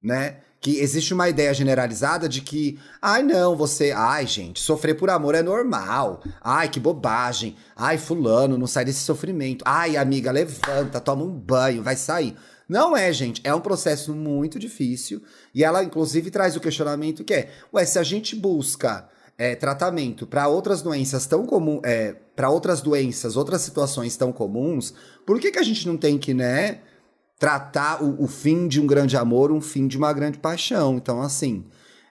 né? Que existe uma ideia generalizada de que, ai não, você, ai gente, sofrer por amor é normal. Ai, que bobagem. Ai, fulano, não sai desse sofrimento. Ai, amiga, levanta, toma um banho, vai sair. Não é, gente, é um processo muito difícil. E ela, inclusive, traz o questionamento que é: ué, se a gente busca é, tratamento para outras doenças tão comuns, é, para outras doenças, outras situações tão comuns, por que, que a gente não tem que, né, tratar o, o fim de um grande amor, um fim de uma grande paixão? Então, assim,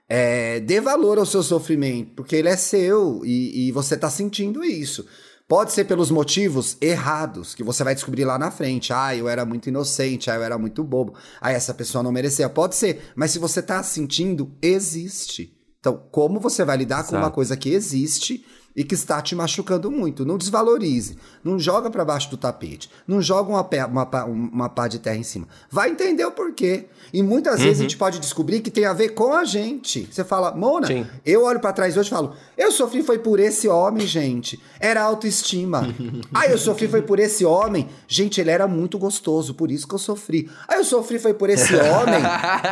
é, dê valor ao seu sofrimento, porque ele é seu e, e você tá sentindo isso. Pode ser pelos motivos errados, que você vai descobrir lá na frente. Ah, eu era muito inocente, ah, eu era muito bobo. Ah, essa pessoa não merecia. Pode ser, mas se você tá sentindo, existe. Então, como você vai lidar Exato. com uma coisa que existe e que está te machucando muito? Não desvalorize, não joga para baixo do tapete, não joga uma, pé, uma, uma pá de terra em cima. Vai entender o porquê. E muitas uhum. vezes a gente pode descobrir que tem a ver com a gente. Você fala, Mona, Sim. eu olho para trás hoje e falo, eu sofri foi por esse homem, gente. Era autoestima. ah, eu sofri foi por esse homem. Gente, ele era muito gostoso, por isso que eu sofri. Ah, eu sofri foi por esse homem.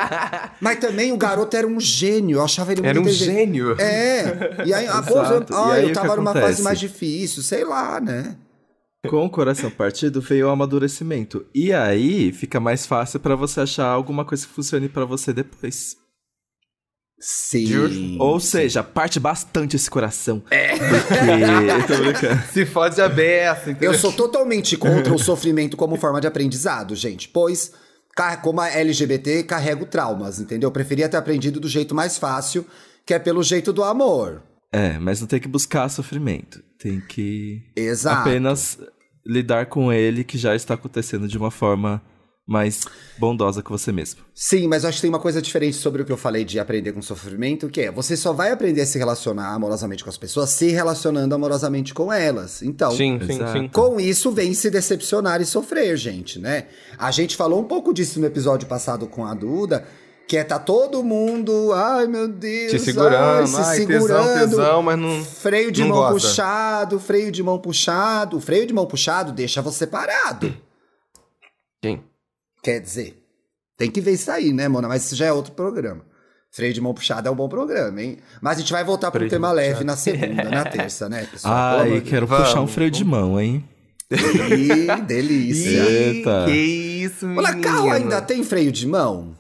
Mas também o garoto era um gênio. Eu achava ele muito Era um gênio. É. E aí, ah, pô, ah, eu tava numa fase mais difícil, sei lá, né? Com o coração partido veio o amadurecimento. E aí fica mais fácil para você achar alguma coisa que funcione para você depois. Sim. Ou seja, parte bastante esse coração. É. Porque... Se fode aberto. Entendeu? Eu sou totalmente contra o sofrimento como forma de aprendizado, gente. Pois, como a LGBT, carrego traumas, entendeu? Eu preferia ter aprendido do jeito mais fácil, que é pelo jeito do amor. É, mas não tem que buscar sofrimento. Tem que Exato. apenas lidar com ele que já está acontecendo de uma forma mais bondosa com você mesmo. Sim, mas eu acho que tem uma coisa diferente sobre o que eu falei de aprender com sofrimento, que é você só vai aprender a se relacionar amorosamente com as pessoas se relacionando amorosamente com elas. Então, sim, sim, sim. com isso vem se decepcionar e sofrer, gente, né? A gente falou um pouco disso no episódio passado com a Duda, que é tá todo mundo, ai meu Deus, se segurando, ai, se ai, segurando, tesão, tesão, mas não freio de não mão gosta. puxado, freio de mão puxado, freio de mão puxado deixa você parado. Sim. Quer dizer, tem que ver isso aí, né, Mona? Mas isso já é outro programa. Freio de mão puxada é um bom programa, hein? Mas a gente vai voltar para o tema leve na segunda, na terça, né, pessoal? Ai, quero Vamos. puxar um freio de mão, hein? Ih, delícia. Eita. Que isso, menino. Olha, carro ainda tem freio de mão?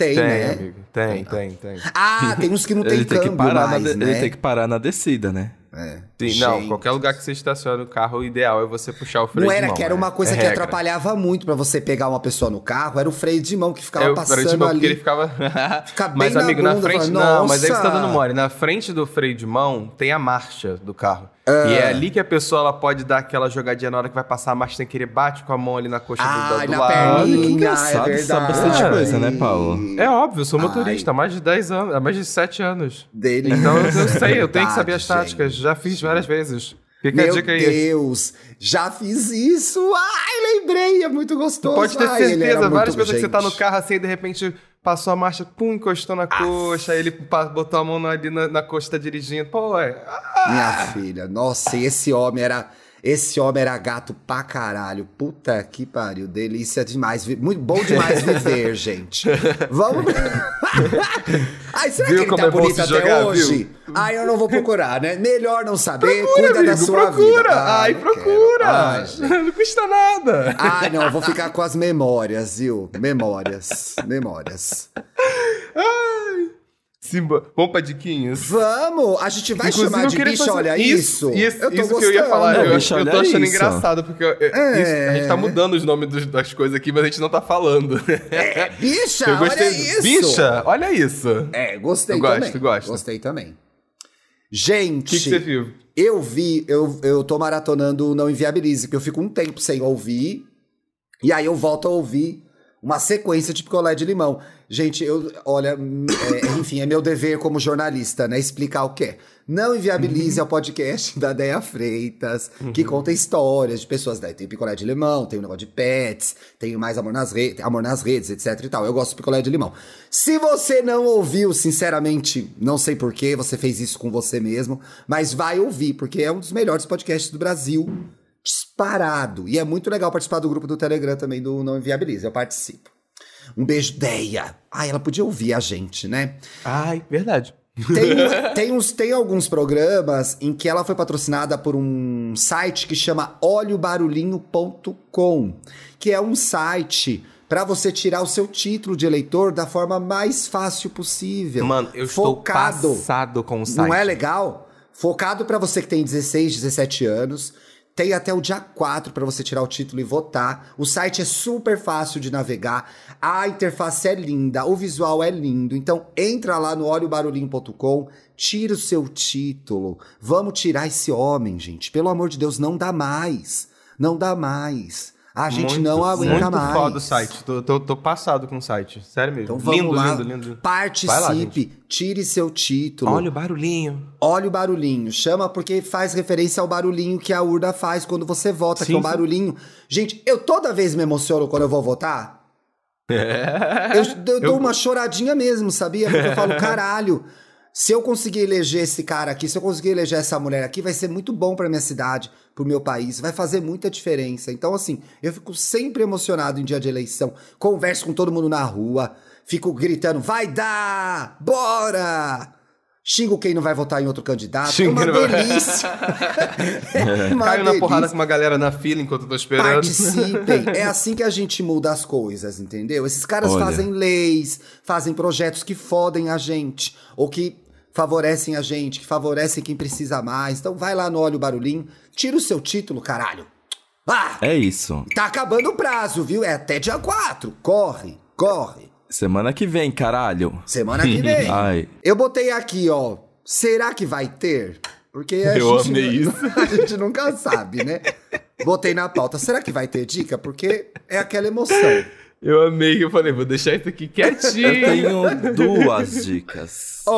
Tem, tem né? Amigo. Tem, tem, tem. Ah, tem uns que não tem ele câmbio tem que parar mais, na né? Ele tem que parar na descida, né? É. Sim, não, qualquer lugar que você estacione o carro, o ideal é você puxar o freio Não era de mão. que era né? uma coisa é que regra. atrapalhava muito pra você pegar uma pessoa no carro, era o freio de mão que ficava É o passando freio de mão, ali. porque ele ficava... Fica bem mas, na amigo, na bunda, frente... fala, não, mas aí você tá dando mole. Na frente do freio de mão tem a marcha do carro. Ah. E é ali que a pessoa ela pode dar aquela jogadinha na hora que vai passar a marcha sem querer, bate com a mão ali na coxa Ai, do, do na lado. perninha, que é engraçado, verdade. sabe bastante coisa, né, Paulo? É óbvio, eu sou Ai. motorista há mais de 10 anos, há mais de 7 anos. Dele. Então eu sei, eu tenho que saber as táticas, já fiz várias vezes. Fica Meu a dica aí. Deus, já fiz isso. Ai, lembrei, é muito gostoso. Pode ter Ai, certeza, várias vezes que você tá no carro assim e de repente passou a marcha, pum, encostou na coxa, aí ele botou a mão ali na, na coxa, tá dirigindo. Pô, é. Minha filha, nossa, e esse homem era. Esse homem era gato pra caralho. Puta que pariu. Delícia demais. Muito bom demais viver, gente. Vamos. Ai, será Viu que ele como tá é bonito até jogar, hoje? Ai, eu não vou procurar, né? Melhor não saber. Procura, Cuida da amigo, sua procura. vida. Ai, não quero. procura. Ai, não custa nada. Ai, não, eu vou ficar com as memórias, viu? Memórias. Memórias. Ai. Simba, vamos pra diquinhas? Vamos! A gente vai Inclusive, chamar eu de bicha, olha isso. Isso, eu tô isso que eu ia falar. Não, eu, bicho, eu tô olha achando isso. engraçado, porque eu- É. isso- a gente tá mudando os nomes dos- das coisas aqui, mas a gente não tá falando. É, bicha, eu gostei. olha isso! Bicha, olha isso. É, gostei Eu gosto, também. eu gosto. Gostei também. O Gente, que, que você viu? eu vi, eu, eu tô maratonando o Não Inviabilize, que eu fico um tempo sem ouvir, e aí eu volto a ouvir uma sequência de picolé de limão. Gente, eu, olha, é, enfim, é meu dever como jornalista, né, explicar o que é. Não Inviabilize o podcast da Deia Freitas, que conta histórias de pessoas. Daí tem picolé de limão, tem o negócio de pets, tem mais amor nas, re amor nas redes, etc e tal. Eu gosto de picolé de limão. Se você não ouviu, sinceramente, não sei porquê, você fez isso com você mesmo, mas vai ouvir, porque é um dos melhores podcasts do Brasil. Disparado. E é muito legal participar do grupo do Telegram também do Não Inviabiliza. Eu participo. Um beijo, Deia. Ai, ela podia ouvir a gente, né? Ai, verdade. Tem, tem, uns, tem alguns programas em que ela foi patrocinada por um site que chama olhobarulhinho.com, que é um site para você tirar o seu título de eleitor da forma mais fácil possível. Mano, eu Focado. estou passado com o site. Não é legal? Focado para você que tem 16, 17 anos. Tem até o dia 4 para você tirar o título e votar. O site é super fácil de navegar. A interface é linda, o visual é lindo. Então entra lá no olhobarulhinho.com, tira o seu título. Vamos tirar esse homem, gente. Pelo amor de Deus, não dá mais. Não dá mais. A gente muito, não aguenta muito mais. foda o site. Tô, tô, tô passado com o site. Sério mesmo. Então vamos lindo, lá. lindo, lindo. Vai lá, Participe, tire seu título. Olha o barulhinho. Olha o barulhinho. Chama porque faz referência ao barulhinho que a urna faz quando você vota, que Sim, é um barulhinho. Gente, eu toda vez me emociono quando eu vou votar. Eu, eu dou uma choradinha mesmo, sabia? Porque eu falo, caralho, se eu conseguir eleger esse cara aqui, se eu conseguir eleger essa mulher aqui, vai ser muito bom pra minha cidade, pro meu país, vai fazer muita diferença. Então, assim, eu fico sempre emocionado em dia de eleição. Converso com todo mundo na rua, fico gritando, vai dar! Bora! Xingo quem não vai votar em outro candidato. Xingo é uma quem não vai- delícia. é uma Caio na porrada delícia. com uma galera na fila enquanto eu tô esperando. Participem. É assim que a gente muda as coisas, entendeu? Esses caras Olha. fazem leis, fazem projetos que fodem a gente, ou que favorecem a gente, que favorecem quem precisa mais. Então vai lá no Olho Barulhinho, tira o seu título, caralho. Ah, É isso. tá acabando o prazo, viu? É até dia 4. Corre, corre. Semana que vem, caralho. Semana que vem. Ai. Eu botei aqui, ó. Será que vai ter? Porque a, Eu gente, amei isso. a gente nunca sabe, né? Botei na pauta. Será que vai ter dica? Porque é aquela emoção. Eu amei que eu falei, vou deixar isso aqui Eu quietinho. tenho duas dicas.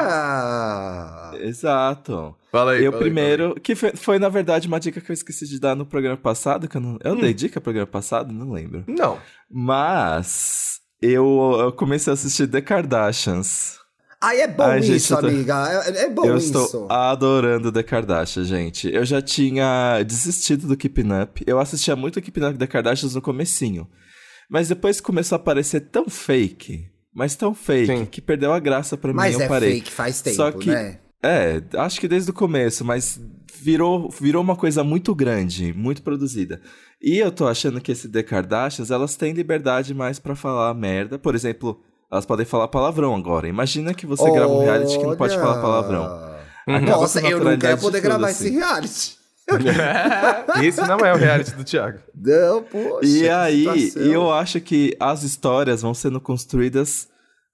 Olha! Exato. Fala aí. Eu fala aí, primeiro, que foi, foi, na verdade uma dica que eu esqueci de dar no programa passado, que eu não. Eu dei dica no programa passado? Não lembro. fala aí. Não. Mas eu, eu comecei a assistir The Kardashians. Ai, é bom Ai, gente, isso, eu tô- amiga. É, é bom eu isso. estou adorando The Kardashians, gente. Eu já tinha desistido do Keeping Up. Eu assistia muito Keeping Up The Kardashians no comecinho. Mas depois começou a parecer tão fake, mas tão fake, Sim. que perdeu a graça pra mim Mas eu é parei. fake faz tempo, Só que- né? É, acho que desde o começo, mas virou, virou uma coisa muito grande, muito produzida. E eu tô achando que esse The Kardashians, elas têm liberdade mais pra falar merda. Por exemplo, elas podem falar palavrão agora. Imagina que você grava um reality que não pode Olha! falar palavrão. Acaba Nossa, eu não quero poder gravar assim. esse reality. Esse não é o reality do Thiago. Não, poxa. E aí, situação. eu acho que as histórias vão sendo construídas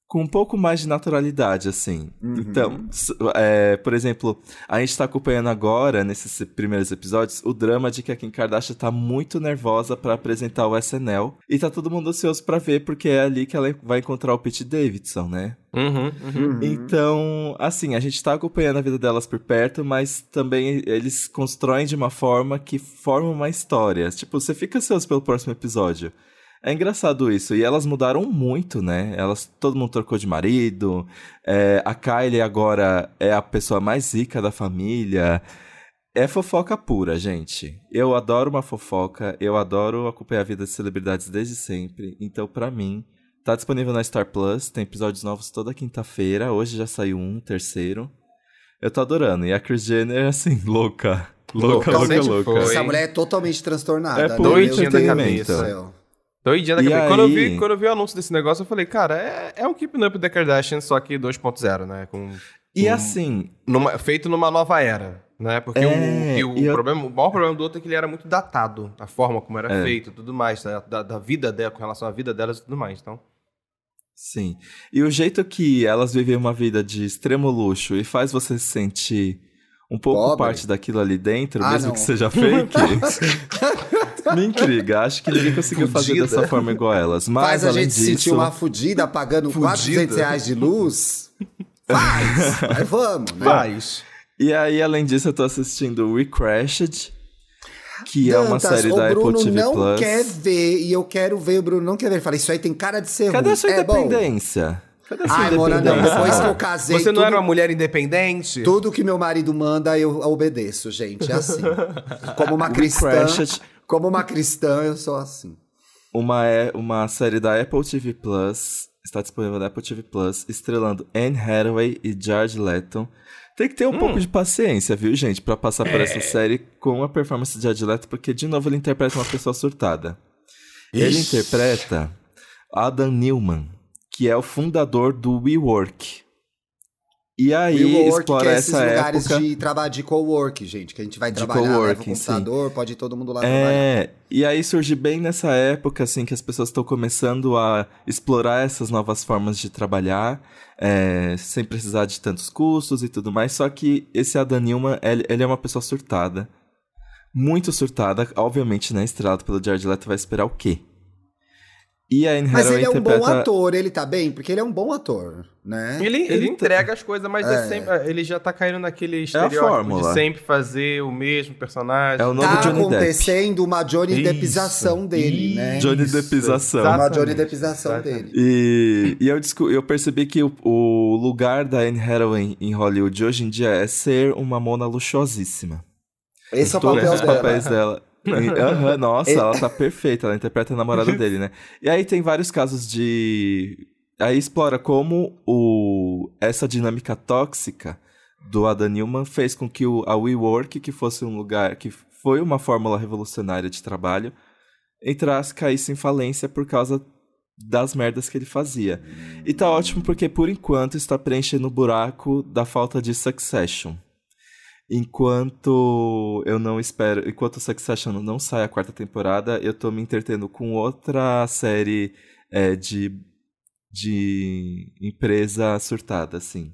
com um pouco mais de naturalidade, assim. Uhum. Então, é, por exemplo, a gente tá acompanhando agora, nesses primeiros episódios, o drama de que a Kim Kardashian tá muito nervosa pra apresentar o SNL. E tá todo mundo ansioso pra ver, porque é ali que ela vai encontrar o Pete Davidson, né? Uhum, uhum. Então, assim, a gente tá acompanhando a vida delas por perto, mas também eles constroem de uma forma que forma uma história. Tipo, você fica ansioso pelo próximo episódio. É engraçado isso. E elas mudaram muito, né? Elas, todo mundo trocou de marido. é, a Kylie agora é a pessoa mais rica da família. É fofoca pura, gente. Eu adoro uma fofoca. Eu adoro acompanhar a vida de celebridades desde sempre. Então, pra mim, Tá disponível na Star Plus, tem episódios novos toda quinta-feira. Hoje já saiu um, terceiro. Eu tô adorando. E a Chris Jenner, assim, louca. Louca, louca, louca. foi. Essa mulher é totalmente transtornada. É né? puro Meu entretenimento. Doidinha da E cabeça. Quando, eu vi, aí? quando eu vi o anúncio desse negócio, eu falei, cara, é, é um Keeping Up The Kardashian, só que 2.0, né? Com, E assim, numa- feito numa nova era, né? Porque É, o, e o, e eu- problema, o maior problema do outro é que ele era muito datado. A forma como era É. feito, tudo mais. né? Da, da vida dela, com relação à vida delas e tudo mais. Então, sim. E o jeito que elas vivem uma vida de extremo luxo e faz você se sentir um pouco Pobre. parte daquilo ali dentro, Ah, mesmo não. que seja fake, me intriga. Acho que ninguém conseguiu fazer Fudida. dessa forma igual elas. Mas, Faz a gente se sentir disso, uma fudida pagando Fudida. 400 reais de luz. Faz! Mas vamos, né? faz. E aí, além disso, eu tô assistindo We Crashed, que é uma Dantas, série da o Bruno Apple TV não Plus. quer ver e eu quero ver, o Bruno não quer ver. Ele fala, isso aí tem cara de ser Cadê ruim. a sua é bom. independência? Ai, Mona, não. independência? Depois que eu casei. Você não tudo, era uma mulher independente? Tudo que meu marido manda, eu obedeço, gente. É assim. Como uma cristã. crashed. Como uma cristã, eu sou assim. Uma, é, uma série da Apple TV Plus, está disponível na Apple TV Plus, estrelando Anne Hathaway e Jared Leto. Tem que ter um pouco de paciência, viu, gente, pra passar por essa série com a performance de Jared Leto, porque, de novo, ele interpreta uma pessoa surtada. Ele interpreta Adam Newman, que é o fundador do WeWork. E aí, explora é esses essa lugares época... de trabalho de cowork, gente. Que a gente vai De trabalhar, leva o coworking, sim. computador, pode ir todo mundo lá trabalhar. É, e aí surge bem nessa época, assim, que as pessoas estão começando a explorar essas novas formas de trabalhar, é, sem precisar de tantos custos e tudo mais. Só que esse Adam Newman, ele, ele é uma pessoa surtada. Muito surtada, obviamente, né? Estrelado pelo Jared Leto, vai esperar o quê? E a Anne Mas ele é um bom ator, ele tá bem? Porque ele é um bom ator, né? Ele, ele, Ele entrega as coisas, mas é. É. sempre, ele já tá caindo naquele estereótipo fórmula. de sempre fazer o mesmo personagem. É o novo Tá Johnny Depp. acontecendo uma Johnny Isso, Deppização dele, né? Johnny Isso, Deppização. Uma Johnny Deppização exatamente. dele. E, e eu, eu percebi que o, o lugar da Anne Hathaway em Hollywood hoje em dia é ser uma mona luxuosíssima. Esse é o papel os dela. papéis dela. Aham, nossa, ela tá perfeita, ela interpreta a namorada dele, né? E aí tem vários casos de. Aí explora como o... essa dinâmica tóxica do Adam Newman fez com que o... a WeWork, que fosse um lugar que foi uma fórmula revolucionária de trabalho, entrasse, caísse em falência por causa das merdas que ele fazia. E tá ótimo porque, por enquanto, está preenchendo o buraco da falta de Succession. Enquanto eu não espero, enquanto Succession não sai a quarta temporada, eu tô me entretendo com outra série é, de, de empresa surtada, assim.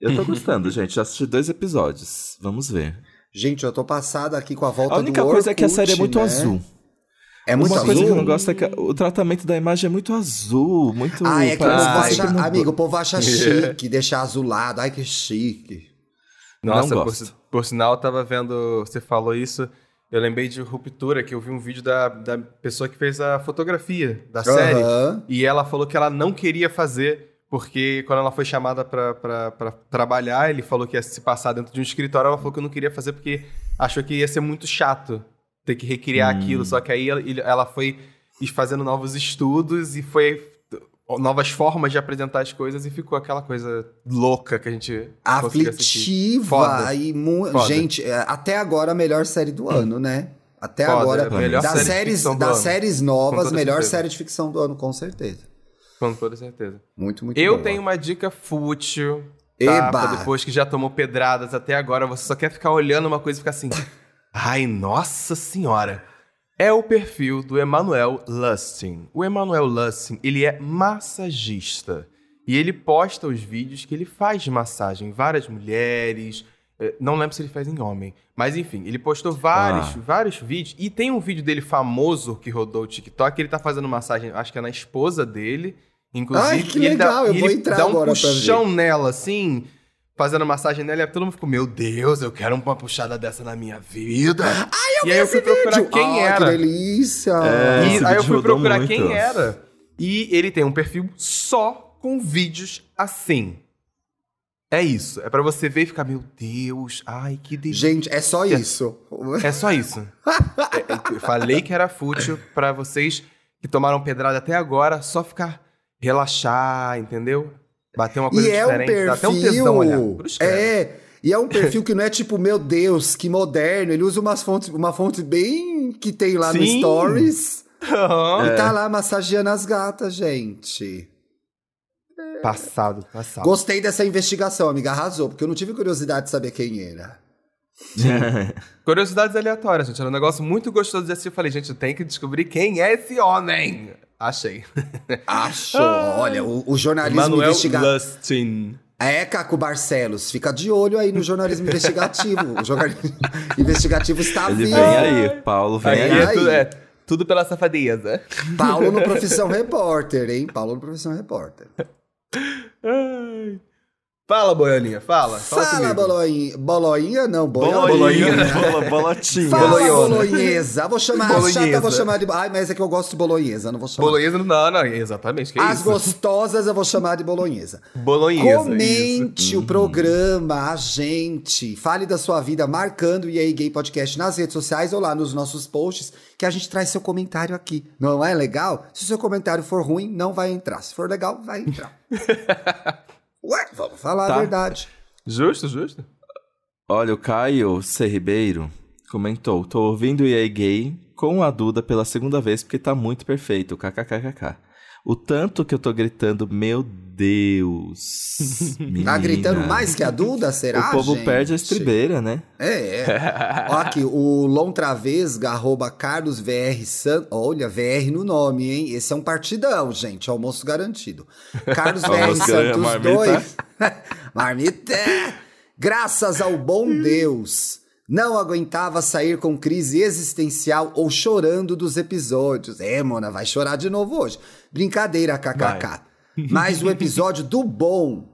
Eu tô gostando, gente. Já assisti dois episódios. Vamos ver. Gente, eu tô passada aqui com a volta A única do coisa é que a Orkut, série é muito né? azul. É muito Uma azul. coisa que eu não gosto é que o tratamento da imagem é muito azul, muito. Ah, é que o povo acha, amigo, o povo acha chique, deixar azulado. Ai, que chique. Nossa, Não por, gosto. si- por sinal, eu tava vendo, você falou isso, eu lembrei de Ruptura, que eu vi um vídeo da, da pessoa que fez a fotografia da série. Aham. E ela falou que ela não queria fazer, porque quando ela foi chamada pra trabalhar, ele falou que ia se passar dentro de um escritório, ela falou que não queria fazer porque achou que ia ser muito chato ter que recriar Hum. aquilo. Só que aí ela, ela foi fazendo novos estudos e foi novas formas de apresentar as coisas e ficou aquela coisa louca que a gente. Aflitiva e mu... Foda. gente, é, até agora a melhor série do ano, né? Até Foda, agora, é melhor das série séries, das séries novas, melhor certeza. série de ficção do ano, com certeza. Com toda certeza. Muito, muito Eu boa. tenho uma dica fútil. Tá? Eba! Pra depois que já tomou pedradas até agora, você só quer ficar olhando uma coisa e ficar assim. Ai, nossa senhora! É o perfil do Emanuel Lustin. O Emanuel Lustin, ele é massagista. E ele posta os vídeos que ele faz de massagem. em Várias mulheres. eh, Não lembro se ele faz em homem. Mas enfim, ele postou vários, Ah. vários vídeos. E tem um vídeo dele famoso que rodou o TikTok. que Ele tá fazendo massagem, acho que é na esposa dele. Inclusive, Ai, que ele dá- legal, eu vou entrar dá um agora puxão nela, assim, fazendo massagem nela, e todo mundo ficou, meu Deus, eu quero uma puxada dessa na minha vida. Ai, eu e aí eu fui procurar Vídeo. quem Ai, era. Que delícia! É. E aí eu fui procurar muito. quem era. E ele tem um perfil só com vídeos assim. É isso. É pra você ver e ficar, meu Deus, ai, que delícia. Gente, é só isso. É só isso. É, é, eu falei que era fútil pra vocês que tomaram pedrada até agora, só ficar relaxar, entendeu? Bater uma coisa E é um diferente. Dá até um perfil. tesão olhar. Credo. é. E é um perfil que não é tipo, meu Deus, que moderno. Ele usa umas fontes, uma fonte bem que tem lá no Sim. Stories. Aham. E tá lá massageando as gatas, gente. Passado, passado. Gostei dessa investigação, amiga. Arrasou, porque eu não tive curiosidade de saber quem era. Curiosidades aleatórias, gente. Era um negócio muito gostoso de assistir. Eu falei, gente, eu tenho que descobrir quem é esse homem. Achei. Acho. Olha, o, o jornalismo Manuel investigativo. É, Caco Barcelos, fica de olho aí no jornalismo investigativo. O jornalismo investigativo está Ele vivo. vem aí, Paulo vem Aqui aí. é, aí. tudo, é tudo pela safadeza. Paulo no Profissão Repórter, hein? Paulo no Profissão Repórter. Ai. Fala, Boiolinha, fala. Fala, Fala, boloinha. Boloinha não, boiola. Boloinha. Bola- Bolotinha. Fala, Bolonhesa. bolonhesa. Vou chamar a chata, Bolonhesa. vou chamar de. Ai, mas é que eu gosto de bolonhesa, não vou chamar. Bolonhesa não, não, exatamente. Que As isso? gostosas eu vou chamar de bolonhesa. Bolonhesa. Comente isso. o programa, a gente. Fale da sua vida marcando o EA Gay Podcast nas redes sociais ou lá nos nossos posts, que a gente traz seu comentário aqui. Não é legal? Se o seu comentário for ruim, não vai entrar. Se for legal, vai entrar. Ué, vamos falar Tá. a verdade. Justo, justo. Olha, o Caio C. Ribeiro comentou: tô ouvindo o EA Gay com a Duda pela segunda vez porque tá muito perfeito. KKKKK. O tanto que eu tô gritando, meu Deus. Tá menina. gritando mais que a Duda, será, O povo gente? perde a estribeira, né? É, é. Ó aqui, o Lontravesga, arroba Carlos VR San... Olha, VR no nome, hein? Esse é um partidão, gente. Almoço garantido. Carlos VR Santos marmita. 2. Marmita! Graças ao bom Deus, não aguentava sair com crise existencial ou chorando dos episódios. É, Mona, vai chorar de novo hoje. Brincadeira, kkk. Mas o episódio do bom.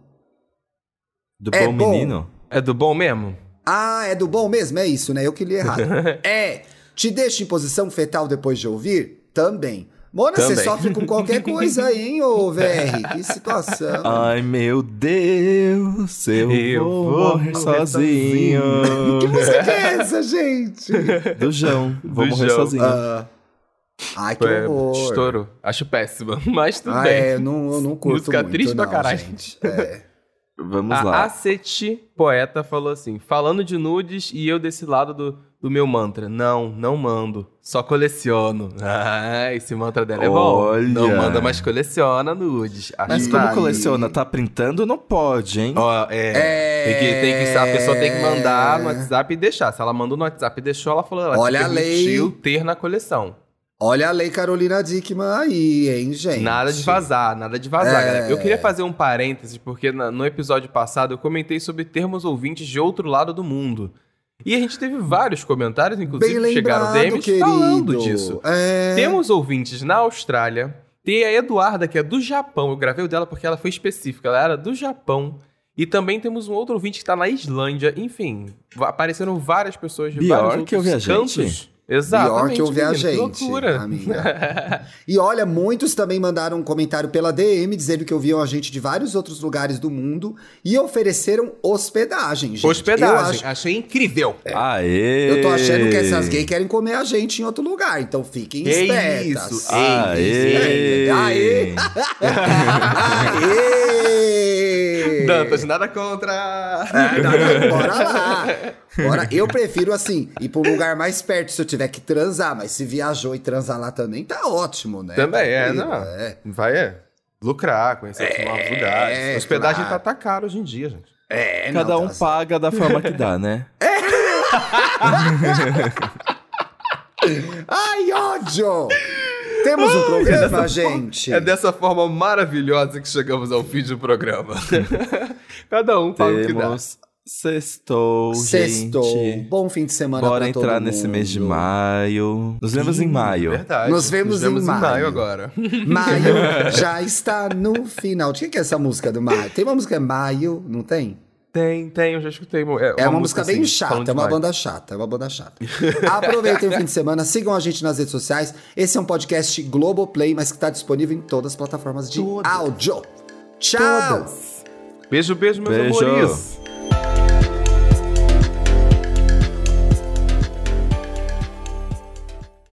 Do É bom, bom. menino. É do bom mesmo? Ah, é do bom mesmo? É isso, né? Eu que li errado. é. Te deixa em posição fetal depois de ouvir? Também. Mona, você Também. sofre com qualquer coisa aí, hein, ô VR? Que situação. Ai, meu Deus, eu, Eu vou, morrer morrer sozinho. Que música é essa, gente? Do João, vou Do morrer João. sozinho. Ah. ai, que É, horror. estouro. Acho péssima, mas tudo Ah, bem. é, eu não, eu não curto Música muito, triste pra não, caralho. gente. É. Vamos A lá. Aceti Poeta falou assim: falando de nudes e eu desse lado do, do meu mantra. Não, não mando. Só coleciono. Ah, esse mantra dela é bom. Olha. Não manda, mas coleciona nudes. Acho Mas como vale. coleciona? Tá printando? Não pode, hein? Ó, é. É. Tem que, tem que, a pessoa tem que mandar no WhatsApp e deixar. Se ela mandou no WhatsApp e deixou, ela falou, ela Olha te a lei. ter na coleção. Olha a lei Carolina Dickman aí, hein, gente? Nada de vazar, nada de vazar, É. galera. Eu queria fazer um parêntese, porque no episódio passado eu comentei sobre termos ouvintes de outro lado do mundo. E a gente teve vários comentários, inclusive, Bem que chegaram lembrado, DMs querido. falando disso. É... Temos ouvintes na Austrália. Tem a Eduarda, que é do Japão. Eu gravei o dela porque ela foi específica. Ela era do Japão. E também temos um outro ouvinte que tá na Islândia. Enfim, apareceram várias pessoas de Pior vários que eu vi a gente. cantos. Exatamente. Pior que ouvir a menino, que gente, loucura. amiga. E olha, muitos também mandaram um comentário pela DM dizendo que ouviam a gente de vários outros lugares do mundo e ofereceram hospedagem, gente. Eu, Hospedagem. acho- Achei incrível. Aê! eu tô achando que essas gays querem comer a gente em outro lugar, então fiquem Que espertas. isso? Aê! Aê! Aê! Dantas, nada contra. É, não, não, bora lá. Bora. Eu prefiro, assim, ir pra um lugar mais perto se eu tiver que transar, mas se viajou e transar lá também, tá ótimo, né? Também é, Tranquilo, não. É, Vai é. Lucrar, conhecer outros novos lugares. Hospedagem claro. tá, tá caro hoje em dia, gente. é Cada não, um tá- paga da forma que dá, né? Ai, ódio! Temos um programa, gente. É dessa forma maravilhosa que chegamos ao fim do programa. Cada um paga o que dá. Temos sextou, Sextou. gente. Bom fim de semana Bora pra todo entrar nesse mês de mundo. maio. Nos vemos em maio. Verdade. Nos vemos em maio. agora. Maio já está no final. De que que é essa música do maio? Tem uma música Maio, não tem? Tem, tem, eu já escutei. É uma, música bem assim, chata, é uma banda chata, é uma banda chata. Aproveitem o fim de semana, sigam a gente nas redes sociais. Esse é um podcast Globoplay, mas que está disponível em todas as plataformas de Todas. áudio. Tchau! Beijo, beijo, meus Beijo. amores.